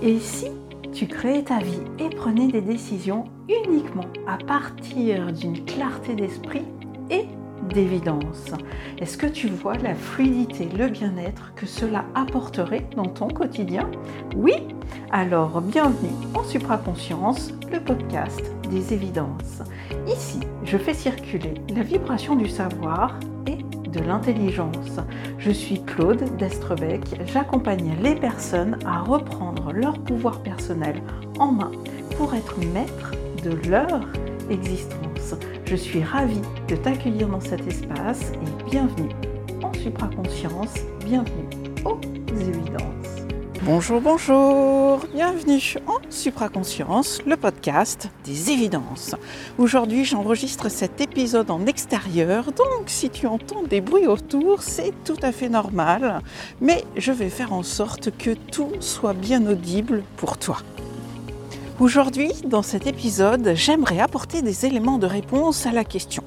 Et si tu créais ta vie et prenais des décisions uniquement à partir d'une clarté d'esprit et d'évidence Est-ce que tu vois la fluidité, le bien-être que cela apporterait dans ton quotidien? Oui Alors bienvenue en Supraconscience, le podcast des évidences. Ici, je fais circuler la vibration du savoir et de l'intelligence. Je suis Claude Destrebec, j'accompagne les personnes à reprendre leur pouvoir personnel en main pour être maître de leur existence. Je suis ravie de t'accueillir dans cet espace et bienvenue en supraconscience, bienvenue aux évidences. Bonjour, bonjour, bienvenue en Supraconscience, le podcast des évidences. Aujourd'hui, j'enregistre cet épisode en extérieur, donc si tu entends des bruits autour, c'est tout à fait normal, mais je vais faire en sorte que tout soit bien audible pour toi. Aujourd'hui, dans cet épisode, j'aimerais apporter des éléments de réponse à la question.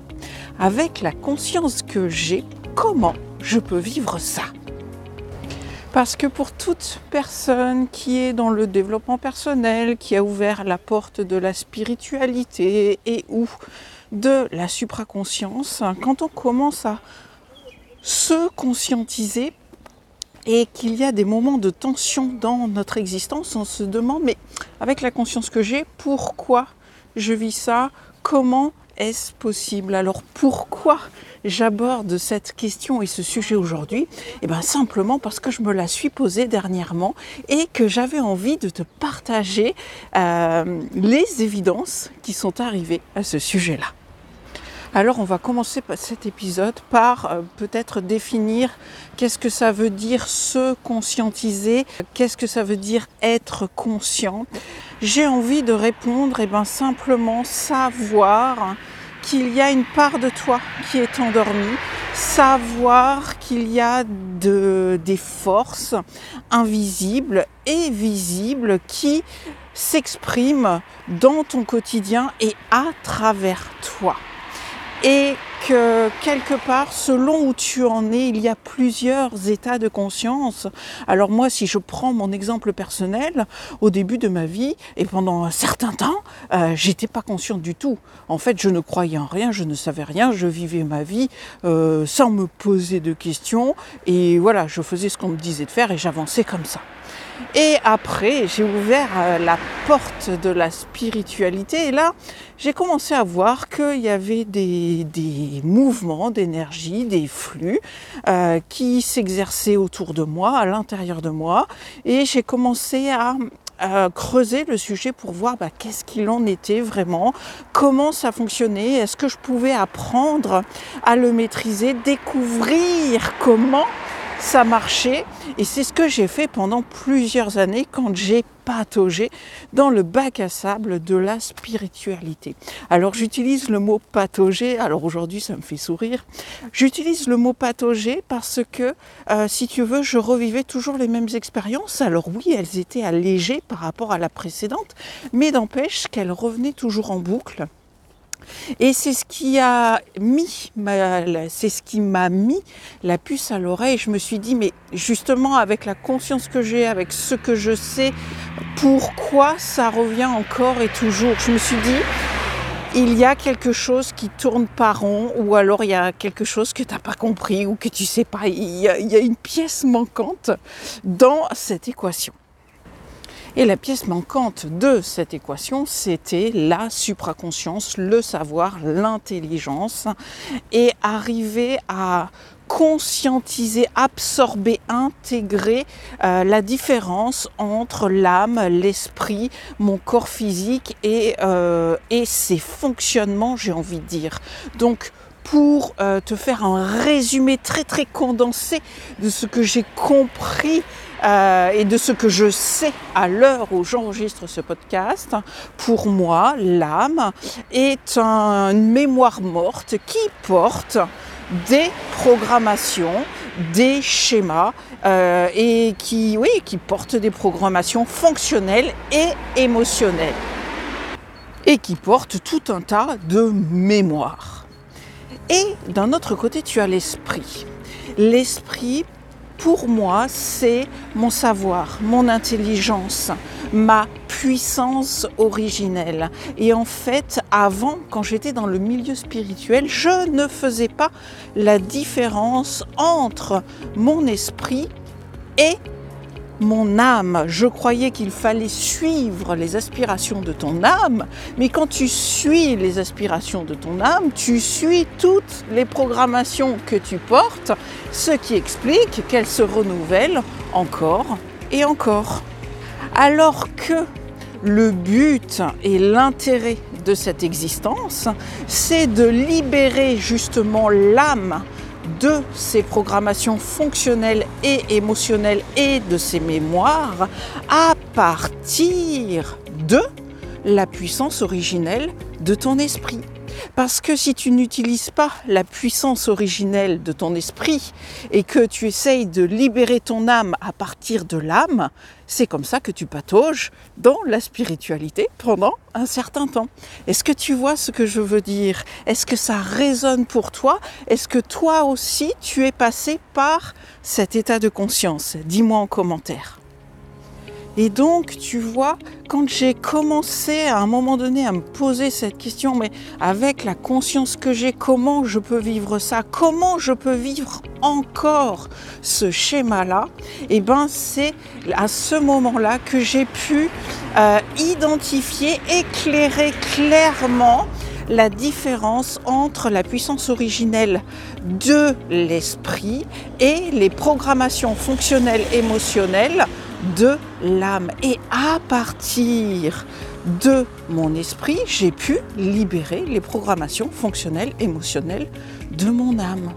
Avec la conscience que j'ai, comment je peux vivre ça? Parce que pour toute personne qui est dans le développement personnel, qui a ouvert la porte de la spiritualité et ou de la supraconscience, quand on commence à se conscientiser et qu'il y a des moments de tension dans notre existence, on se demande, mais avec la conscience que j'ai, pourquoi je vis ça? Comment est-ce possible? Alors pourquoi j'aborde cette question et ce sujet aujourd'hui? Eh bien simplement parce que je me la suis posée dernièrement et que j'avais envie de te partager euh, les évidences qui sont arrivées à ce sujet-là. Alors on va commencer cet épisode par euh, peut-être définir qu'est-ce que ça veut dire se conscientiser, qu'est-ce que ça veut dire être conscient. J'ai envie de répondre et eh ben simplement savoir qu'il y a une part de toi qui est endormie, savoir qu'il y a de, des forces invisibles et visibles qui s'expriment dans ton quotidien et à travers toi que quelque part, selon où tu en es, il y a plusieurs états de conscience. Alors moi, si je prends mon exemple personnel, au début de ma vie et pendant un certain temps, euh, j'étais pas consciente du tout. En fait, je ne croyais en rien, je ne savais rien, je vivais ma vie euh, sans me poser de questions et voilà, je faisais ce qu'on me disait de faire et j'avançais comme ça. Et après, j'ai ouvert euh, la porte de la spiritualité et là, j'ai commencé à voir qu'il y avait des, mouvements d'énergie, des flux euh, qui s'exerçaient autour de moi, à l'intérieur de moi. Et j'ai commencé à, creuser le sujet pour voir bah, qu'est-ce qu'il en était vraiment, comment ça fonctionnait, est-ce que je pouvais apprendre à le maîtriser, découvrir comment ça marchait. Et c'est ce que j'ai fait pendant plusieurs années quand j'ai pataugé dans le bac à sable de la spiritualité. Alors j'utilise le mot patauger, alors aujourd'hui ça me fait sourire, j'utilise le mot patauger parce que euh, si tu veux je revivais toujours les mêmes expériences. Alors oui elles étaient allégées par rapport à la précédente, mais n'empêche qu'elles revenaient toujours en boucle. Et c'est ce qui a mis, c'est ce qui m'a mis la puce à l'oreille. Je me suis dit, mais justement avec la conscience que j'ai, avec ce que je sais, pourquoi ça revient encore et toujours? Je me suis dit, il y a quelque chose qui tourne pas rond, ou alors il y a quelque chose que tu n'as pas compris ou que tu sais pas. il y a une pièce manquante dans cette équation. Et la pièce manquante de cette équation, c'était la supraconscience, le savoir, l'intelligence, et arriver à conscientiser, absorber, intégrer euh, la différence entre l'âme, l'esprit, mon corps physique et, euh, ses fonctionnements, j'ai envie de dire. Donc, pour euh, te faire un résumé très très condensé de ce que j'ai compris euh, et de ce que je sais à l'heure où j'enregistre ce podcast, pour moi, l'âme est une mémoire morte qui porte des programmations, des schémas euh, et qui, oui, qui porte des programmations fonctionnelles et émotionnelles et qui porte tout un tas de mémoires. Et d'un autre côté, tu as l'esprit. L'esprit pour moi, c'est mon savoir, mon intelligence, ma puissance originelle. Et en fait, avant, quand j'étais dans le milieu spirituel, je ne faisais pas la différence entre mon esprit et mon âme. Je croyais qu'il fallait suivre les aspirations de ton âme, mais quand tu suis les aspirations de ton âme, tu suis toutes les programmations que tu portes, ce qui explique qu'elles se renouvellent encore et encore. Alors que le but et l'intérêt de cette existence, c'est de libérer justement l'âme de ces programmations fonctionnelles et émotionnelles et de ces mémoires à partir de la puissance originelle de ton esprit. Parce que si tu n'utilises pas la puissance originelle de ton esprit et que tu essayes de libérer ton âme à partir de l'âme, c'est comme ça que tu patauges dans la spiritualité pendant un certain temps. Est-ce que tu vois ce que je veux dire? Est-ce que ça résonne pour toi? Est-ce que toi aussi tu es passé par cet état de conscience? Dis-moi en commentaire. Et donc, tu vois, quand j'ai commencé à un moment donné à me poser cette question, mais avec la conscience que j'ai, comment je peux vivre ça? Comment je peux vivre encore ce schéma-là? Et eh bien, c'est à ce moment-là que j'ai pu euh, identifier, éclairer clairement la différence entre la puissance originelle de l'esprit et les programmations fonctionnelles émotionnelles de l'âme. Et à partir de mon esprit, j'ai pu libérer les programmations fonctionnelles, émotionnelles de mon âme.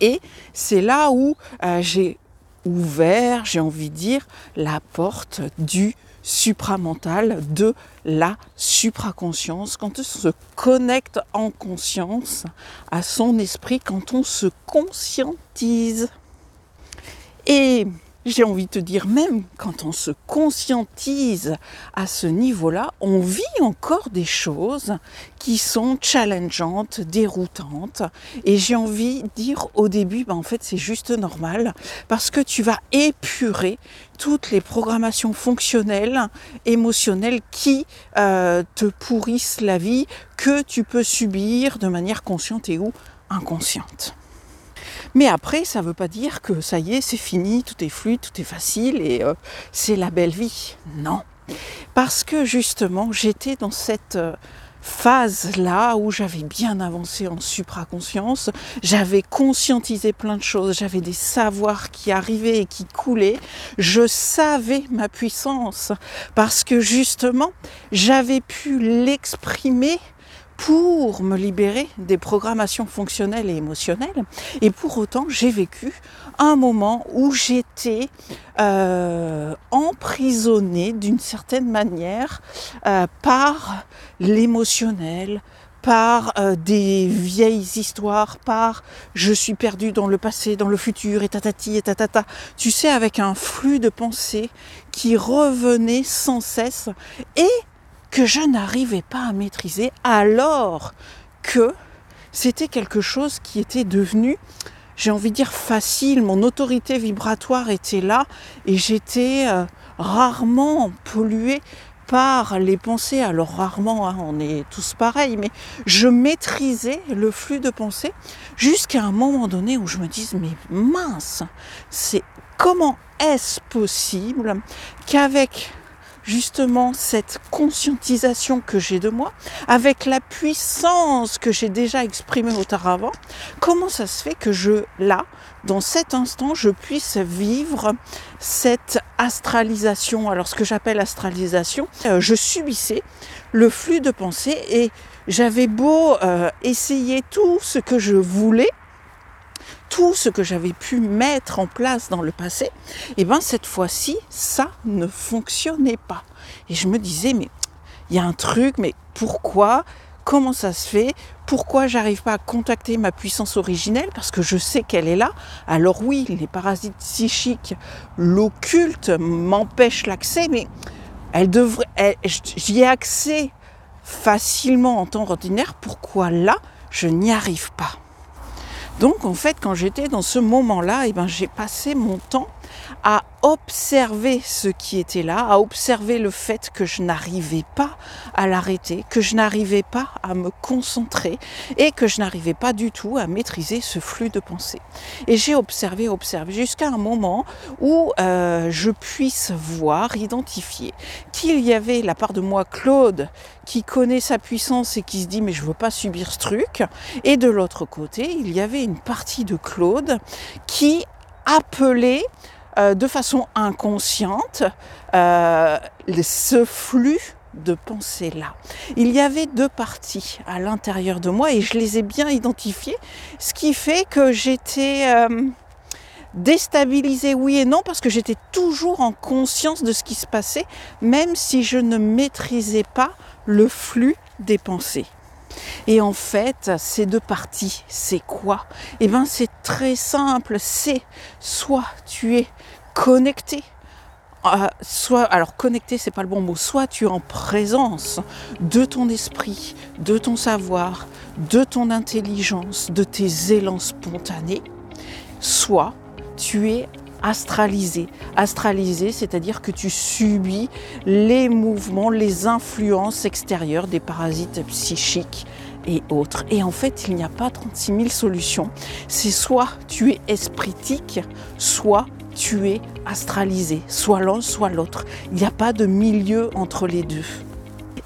Et c'est là où euh, j'ai ouvert, j'ai envie de dire, la porte du supramental, de la supraconscience, quand on se connecte en conscience à son esprit, quand on se conscientise. Et j'ai envie de te dire, même quand on se conscientise à ce niveau-là, on vit encore des choses qui sont challengeantes, déroutantes. Et j'ai envie de dire au début, ben en fait c'est juste normal, parce que tu vas épurer toutes les programmations fonctionnelles, émotionnelles qui euh, te pourrissent la vie, que tu peux subir de manière consciente et ou inconsciente. Mais après, ça ne veut pas dire que ça y est, c'est fini, tout est fluide, tout est facile et euh, c'est la belle vie. Non. Parce que justement, j'étais dans cette euh, phase-là où j'avais bien avancé en supraconscience, j'avais conscientisé plein de choses, j'avais des savoirs qui arrivaient et qui coulaient, je savais ma puissance parce que justement, j'avais pu l'exprimer pour me libérer des programmations fonctionnelles et émotionnelles. Et pour autant, j'ai vécu un moment où j'étais euh, emprisonnée d'une certaine manière euh, par l'émotionnel, par euh, des vieilles histoires, par je suis perdu dans le passé, dans le futur, et tatati, et tatata. Tu sais, avec un flux de pensées qui revenait sans cesse et que je n'arrivais pas à maîtriser alors que c'était quelque chose qui était devenu, j'ai envie de dire, facile. Mon autorité vibratoire était là et j'étais euh, rarement polluée par les pensées. Alors rarement, hein, on est tous pareils, mais je maîtrisais le flux de pensées jusqu'à un moment donné où je me dis, mais mince, c'est comment est-ce possible qu'avec justement cette conscientisation que j'ai de moi, avec la puissance que j'ai déjà exprimée auparavant, comment ça se fait que je, là, dans cet instant, je puisse vivre cette astralisation? Alors ce que j'appelle astralisation, euh, je subissais le flux de pensée et j'avais beau euh, essayer tout ce que je voulais, tout ce que j'avais pu mettre en place dans le passé, et eh bien cette fois-ci, ça ne fonctionnait pas. Et je me disais, mais il y a un truc, mais pourquoi Comment ça se fait Pourquoi j'arrive pas à contacter ma puissance originelle Parce que je sais qu'elle est là. Alors oui, les parasites psychiques, l'occulte m'empêche l'accès, mais elle devrait, j'y ai accès facilement en temps ordinaire. Pourquoi là, je n'y arrive pas? Donc en fait, quand j'étais dans ce moment-là, eh ben, j'ai passé mon temps à observer ce qui était là, à observer le fait que je n'arrivais pas à l'arrêter, que je n'arrivais pas à me concentrer et que je n'arrivais pas du tout à maîtriser ce flux de pensée. Et j'ai observé, observé jusqu'à un moment où euh, je puisse voir, identifier qu'il y avait la part de moi, Claude, qui connaît sa puissance et qui se dit mais je veux pas subir ce truc, et de l'autre côté il y avait une partie de Claude qui appelait euh, de façon inconsciente euh, ce flux de pensée-là. Il y avait deux parties à l'intérieur de moi et je les ai bien identifiées, ce qui fait que j'étais euh, déstabilisée, oui et non, parce que j'étais toujours en conscience de ce qui se passait, même si je ne maîtrisais pas le flux des pensées. Et en fait, ces deux parties, c'est quoi? Eh bien, c'est très simple. C'est soit tu es connecté, euh, soit, alors connecté, c'est pas le bon mot, soit tu es en présence de ton esprit, de ton savoir, de ton intelligence, de tes élans spontanés, soit tu es astralisé. Astralisé, c'est-à-dire que tu subis les mouvements, les influences extérieures des parasites psychiques et autres. Et en fait, il n'y a pas 36 000 solutions. C'est soit tu es espritique, soit tu es astralisé, soit l'un, soit l'autre. Il n'y a pas de milieu entre les deux.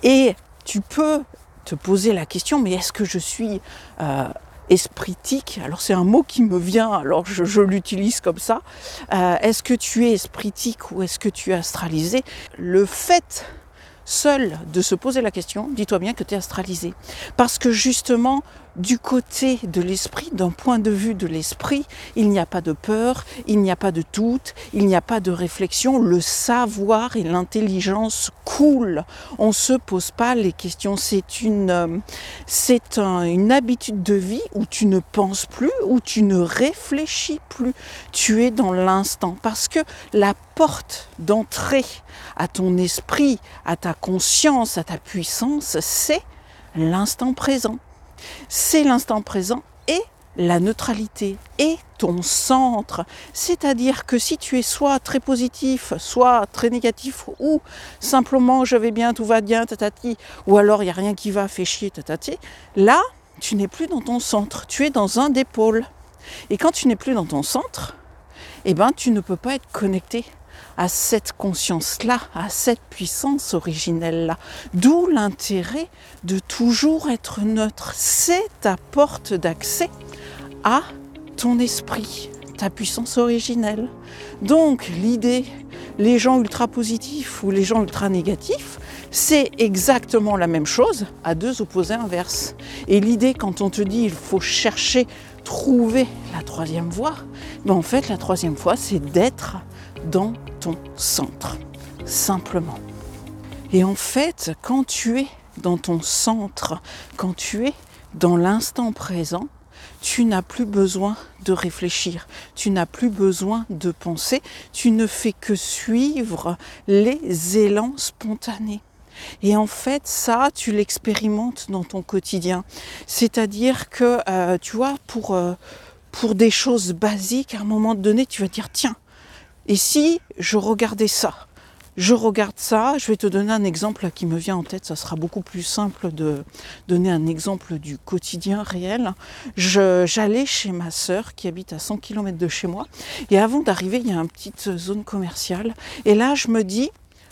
Et tu peux te poser la question, mais est-ce que je suis euh, espritique, alors c'est un mot qui me vient, alors je, l'utilise comme ça, euh, est-ce que tu es espritique ou est-ce que tu es astralisé? Le fait seul de se poser la question, dis-toi bien que tu es astralisé. Parce que justement, du côté de l'esprit, d'un point de vue de l'esprit, il n'y a pas de peur, il n'y a pas de doute, il n'y a pas de réflexion. Le savoir et l'intelligence coulent. On ne se pose pas les questions. C'est une, euh, une habitude de vie où tu ne penses plus, où tu ne réfléchis plus. Tu es dans l'instant. Parce que la porte d'entrée à ton esprit, à ta conscience, à ta puissance, c'est l'instant présent c'est l'instant présent et la neutralité et ton centre. C'est-à-dire que si tu es soit très positif, soit très négatif, ou simplement je vais bien, tout va bien, tatati, ou alors il n'y a rien qui va, fait chier, tatati, là, tu n'es plus dans ton centre, tu es dans un des pôles. Et quand tu n'es plus dans ton centre, eh ben, tu ne peux pas être connecté à cette conscience-là, à cette puissance originelle-là. D'où l'intérêt de toujours être neutre. C'est ta porte d'accès à ton esprit, ta puissance originelle. Donc l'idée, les gens ultra positifs ou les gens ultra négatifs, c'est exactement la même chose à deux opposés inverses. Et l'idée quand on te dit il faut chercher, trouver la troisième voie, ben en fait la troisième voie c'est d'être dans ton centre, simplement. Et en fait, quand tu es dans ton centre, quand tu es dans l'instant présent, tu n'as plus besoin de réfléchir, tu n'as plus besoin de penser, tu ne fais que suivre les élans spontanés. Et en fait, ça, tu l'expérimentes dans ton quotidien. C'est-à-dire que, euh, tu vois, pour, euh, pour des choses basiques, à un moment donné, tu vas dire, tiens, et si je regardais ça? Je regarde ça, je vais te donner un exemple qui me vient en tête, ça sera beaucoup plus simple de donner un exemple du quotidien réel. J'allais chez ma sœur qui habite à 100 km de chez moi, et avant d'arriver, il y a une petite zone commerciale, et là je me dis,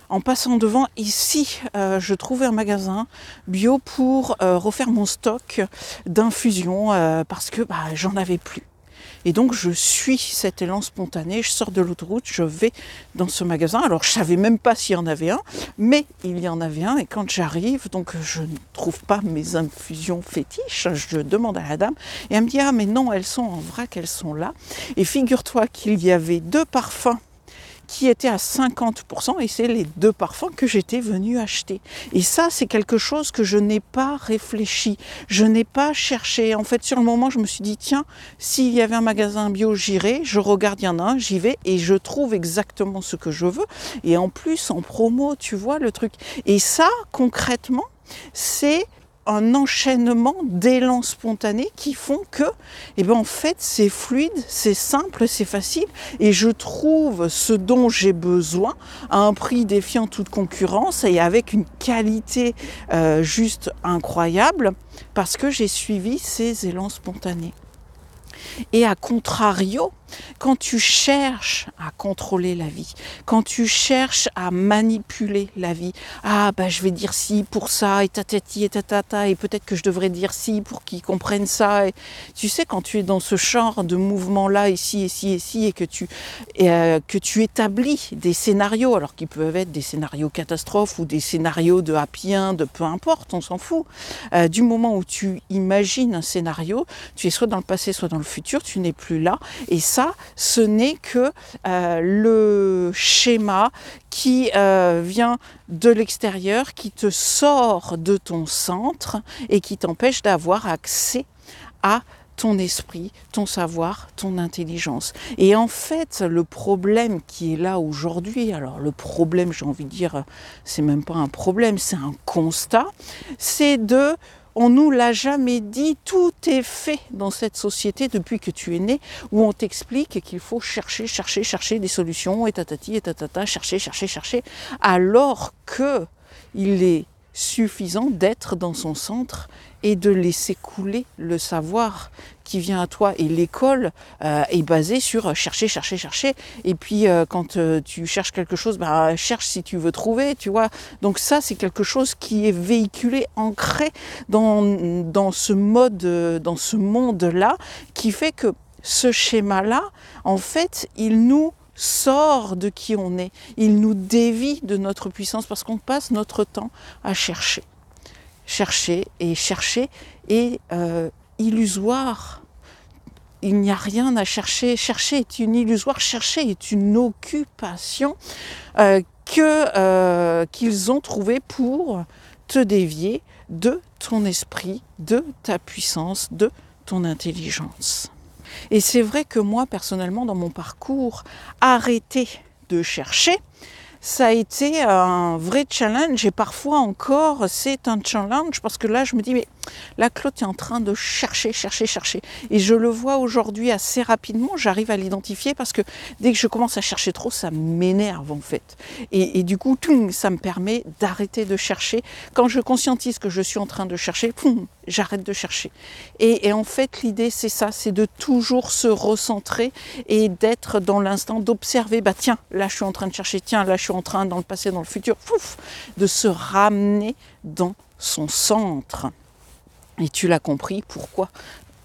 en passant devant, ici, euh, je trouvais un magasin bio pour euh, refaire mon stock d'infusion euh, parce que bah, j'en avais plus. Et donc je suis cet élan spontané, je sors de l'autoroute, je vais dans ce magasin. Alors je savais même pas s'il y en avait un, mais il y en avait un. Et quand j'arrive, donc je ne trouve pas mes infusions fétiches, je demande à la dame et elle me dit ah mais non, elles sont en vrac, elles sont là. Et figure-toi qu'il y avait deux parfums qui était à 50% et c'est les deux parfums que j'étais venue acheter. Et ça, c'est quelque chose que je n'ai pas réfléchi, je n'ai pas cherché. En fait, sur le moment, je me suis dit, tiens, s'il y avait un magasin bio, j'irai, je regarde, il y en a un, j'y vais et je trouve exactement ce que je veux. Et en plus, en promo, tu vois le truc. Et ça, concrètement, c'est un enchaînement d'élans spontanés qui font que, eh ben en fait, c'est fluide, c'est simple, c'est facile, et je trouve ce dont j'ai besoin à un prix défiant toute concurrence et avec une qualité euh, juste incroyable parce que j'ai suivi ces élans spontanés. Et à contrario, quand tu cherches à contrôler la vie, quand tu cherches à manipuler la vie, ah bah je vais dire si pour ça et tatati et tatata et peut-être que je devrais dire si pour qu'ils comprennent ça. Et, tu sais quand tu es dans ce genre de mouvement là ici ici ici et que tu euh, que tu établis des scénarios alors qu'ils peuvent être des scénarios catastrophes ou des scénarios de happy de peu importe, on s'en fout. Euh, du moment où tu imagines un scénario, tu es soit dans le passé soit dans le futur, tu n'es plus là et ce n'est que euh, le schéma qui euh, vient de l'extérieur, qui te sort de ton centre et qui t'empêche d'avoir accès à ton esprit, ton savoir, ton intelligence. Et en fait, le problème qui est là aujourd'hui, alors le problème, j'ai envie de dire, c'est même pas un problème, c'est un constat, c'est de on nous l'a jamais dit, tout est fait dans cette société depuis que tu es né, où on t'explique qu'il faut chercher, chercher, chercher des solutions, et tatati, et tatata, chercher, chercher, chercher, alors que il est suffisant d'être dans son centre et de laisser couler le savoir qui vient à toi. Et l'école euh, est basée sur chercher, chercher, chercher. Et puis euh, quand euh, tu cherches quelque chose, bah, cherche si tu veux trouver, tu vois. Donc ça, c'est quelque chose qui est véhiculé, ancré dans, dans ce mode, dans ce monde-là, qui fait que ce schéma-là, en fait, il nous sort de qui on est, il nous dévie de notre puissance parce qu'on passe notre temps à chercher. Chercher et chercher est euh, illusoire. Il n'y a rien à chercher. Chercher est une illusoire. Chercher est une occupation euh, que euh, qu'ils ont trouvée pour te dévier de ton esprit, de ta puissance, de ton intelligence. Et c'est vrai que moi, personnellement, dans mon parcours, arrêter de chercher, ça a été un vrai challenge. Et parfois encore c'est un challenge parce que là je me dis mais la Claude est en train de chercher, chercher, chercher. Et je le vois aujourd'hui assez rapidement, j'arrive à l'identifier parce que dès que je commence à chercher trop, ça m'énerve en fait. Et, du coup, ça me permet d'arrêter de chercher. Quand je conscientise que je suis en train de chercher, j'arrête de chercher. Et, en fait, l'idée, c'est ça, c'est de toujours se recentrer et d'être dans l'instant, d'observer, bah tiens, là je suis en train de chercher, tiens, là je suis en train dans le passé, dans le futur, de se ramener dans son centre. Et tu l'as compris, pourquoi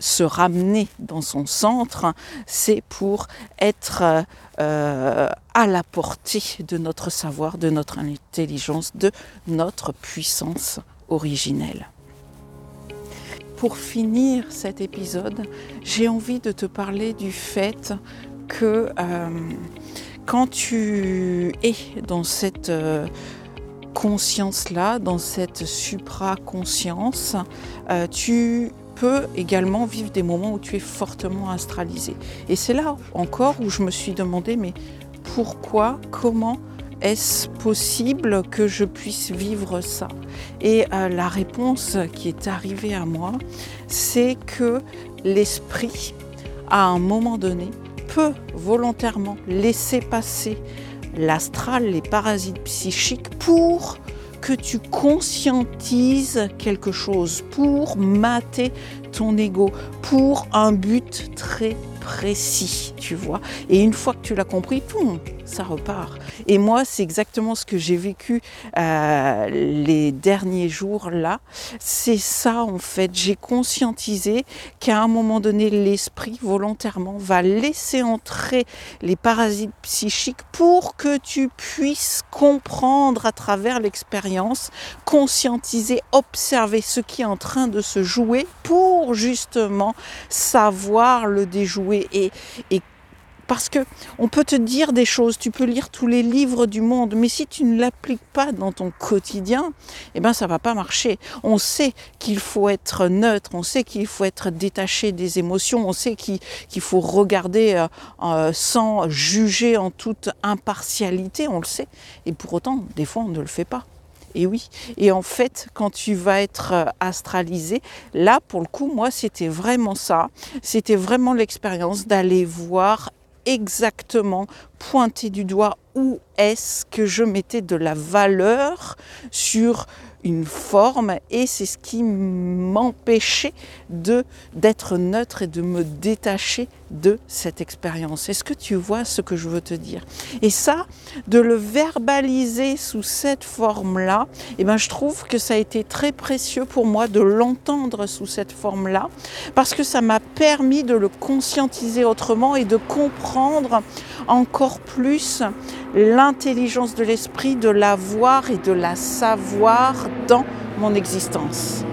se ramener dans son centre, c'est pour être euh, à la portée de notre savoir, de notre intelligence, de notre puissance originelle. Pour finir cet épisode, j'ai envie de te parler du fait que euh, quand tu es dans cette euh, conscience-là, dans cette supra-conscience, euh, tu peux également vivre des moments où tu es fortement astralisé. Et c'est là encore où je me suis demandé, mais pourquoi, comment est-ce possible que je puisse vivre ça? Et euh, la réponse qui est arrivée à moi, c'est que l'esprit, à un moment donné, peut volontairement laisser passer l'astral, les parasites psychiques, pour que tu conscientises quelque chose, pour mater ton ego, pour un but très précis, tu vois. Et une fois que tu l'as compris, poum, ça repart. Et moi, c'est exactement ce que j'ai vécu euh, les derniers jours là. C'est ça en fait. J'ai conscientisé qu'à un moment donné, l'esprit volontairement va laisser entrer les parasites psychiques pour que tu puisses comprendre à travers l'expérience, conscientiser, observer ce qui est en train de se jouer pour justement savoir le déjouer et, et parce que on peut te dire des choses, tu peux lire tous les livres du monde, mais si tu ne l'appliques pas dans ton quotidien, eh ben ça va pas marcher. On sait qu'il faut être neutre, on sait qu'il faut être détaché des émotions, on sait qu'il faut regarder euh, euh, sans juger en toute impartialité, on le sait. Et pour autant, des fois, on ne le fait pas. Et oui, et en fait, quand tu vas être euh, astralisé, là, pour le coup, moi, c'était vraiment ça. C'était vraiment l'expérience d'aller voir exactement, pointer du doigt où est-ce que je mettais de la valeur sur une forme et c'est ce qui m'empêchait de d'être neutre et de me détacher de cette expérience. Est-ce que tu vois ce que je veux te dire? Et ça, de le verbaliser sous cette forme-là, eh ben, je trouve que ça a été très précieux pour moi de l'entendre sous cette forme-là, parce que ça m'a permis de le conscientiser autrement et de comprendre encore plus l'intelligence de l'esprit, de la voir et de la savoir dans mon existence.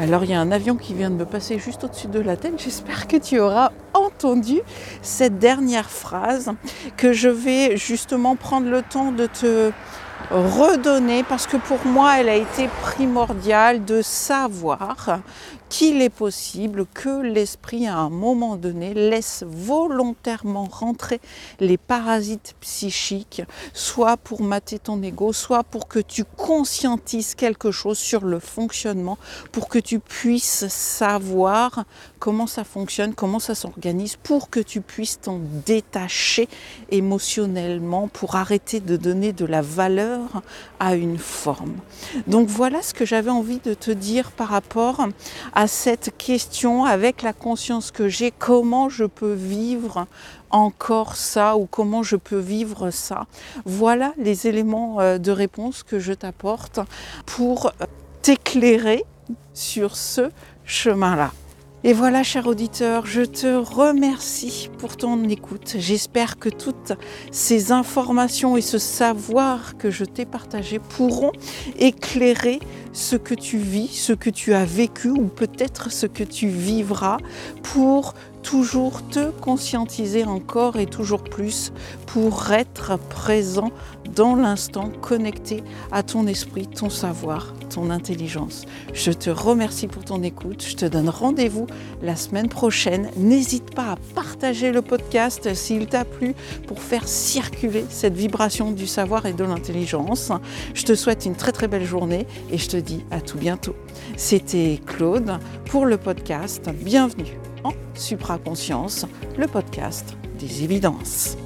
Alors il y a un avion qui vient de me passer juste au-dessus de la tête. J'espère que tu auras entendu cette dernière phrase que je vais justement prendre le temps de te redonner parce que pour moi elle a été primordiale de savoir qu'il est possible que l'esprit à un moment donné laisse volontairement rentrer les parasites psychiques, soit pour mater ton ego, soit pour que tu conscientises quelque chose sur le fonctionnement, pour que tu puisses savoir comment ça fonctionne, comment ça s'organise, pour que tu puisses t'en détacher émotionnellement, pour arrêter de donner de la valeur à une forme. Donc voilà ce que j'avais envie de te dire par rapport à à cette question avec la conscience que j'ai, comment je peux vivre encore ça ou comment je peux vivre ça. Voilà les éléments euh, de réponse que je t'apporte pour euh, t'éclairer sur ce chemin-là. Et voilà, cher auditeur, je te remercie pour ton écoute. J'espère que toutes ces informations et ce savoir que je t'ai partagé pourront éclairer ce que tu vis, ce que tu as vécu ou peut-être ce que tu vivras pour toujours te conscientiser encore et toujours plus pour être présent dans l'instant, connecté à ton esprit, ton savoir, ton intelligence. Je te remercie pour ton écoute. Je te donne rendez-vous la semaine prochaine. N'hésite pas à partager le podcast s'il t'a plu pour faire circuler cette vibration du savoir et de l'intelligence. Je te souhaite une très très belle journée et je te dis à tout bientôt. C'était Claude pour le podcast. Bienvenue en Supraconscience, le podcast des évidences.